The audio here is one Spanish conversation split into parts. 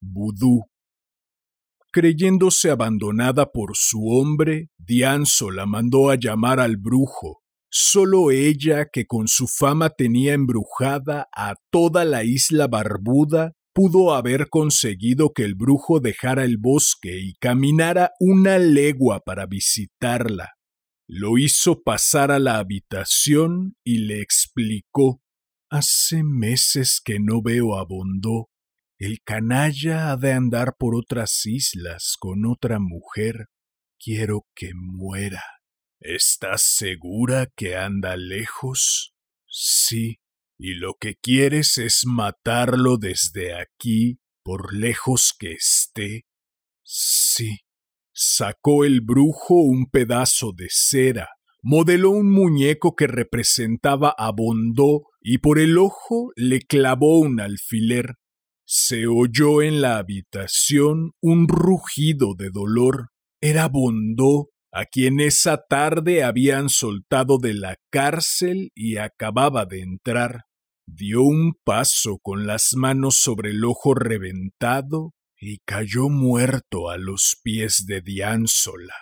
Vudú. Creyéndose abandonada por su hombre, Dianzo la mandó a llamar al brujo. Solo ella, que con su fama tenía embrujada a toda la isla barbuda, pudo haber conseguido que el brujo dejara el bosque y caminara una legua para visitarla. Lo hizo pasar a la habitación y le explicó Hace meses que no veo a Bondó. El canalla ha de andar por otras islas con otra mujer. Quiero que muera. ¿Estás segura que anda lejos? Sí, y lo que quieres es matarlo desde aquí, por lejos que esté. Sí. Sacó el brujo un pedazo de cera, modeló un muñeco que representaba a Bondó y por el ojo le clavó un alfiler. Se oyó en la habitación un rugido de dolor. Era Bondó, a quien esa tarde habían soltado de la cárcel y acababa de entrar. Dio un paso con las manos sobre el ojo reventado y cayó muerto a los pies de Diánsola.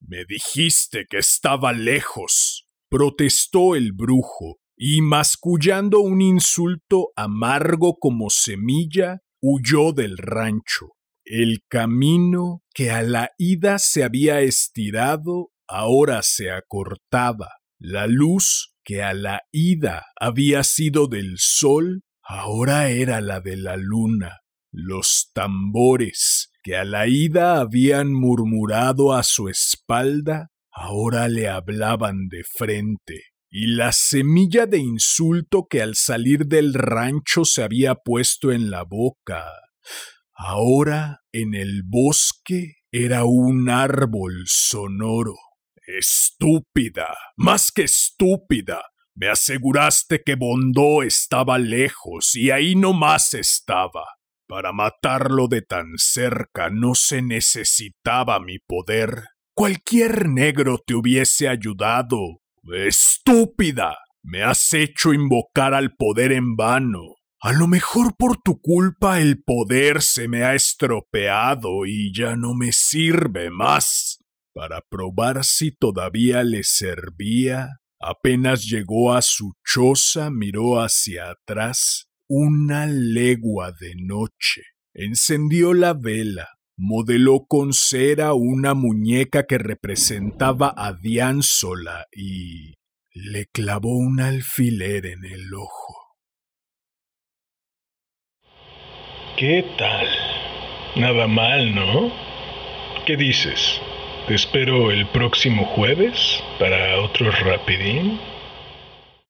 Me dijiste que estaba lejos, protestó el brujo, y mascullando un insulto amargo como semilla, huyó del rancho. El camino que a la ida se había estirado ahora se acortaba. La luz que a la ida había sido del sol ahora era la de la luna. Los tambores que a la ida habían murmurado a su espalda ahora le hablaban de frente y la semilla de insulto que al salir del rancho se había puesto en la boca, ahora en el bosque era un árbol sonoro. Estúpida, más que estúpida. Me aseguraste que Bondó estaba lejos y ahí no más estaba. Para matarlo de tan cerca no se necesitaba mi poder. Cualquier negro te hubiese ayudado, Estúpida. Me has hecho invocar al poder en vano. A lo mejor por tu culpa el poder se me ha estropeado y ya no me sirve más. Para probar si todavía le servía, apenas llegó a su choza, miró hacia atrás, una legua de noche. Encendió la vela, modeló con cera una muñeca que representaba a Diánsola y le clavó un alfiler en el ojo. ¿Qué tal? Nada mal, ¿no? ¿Qué dices? ¿Te espero el próximo jueves para otro rapidín?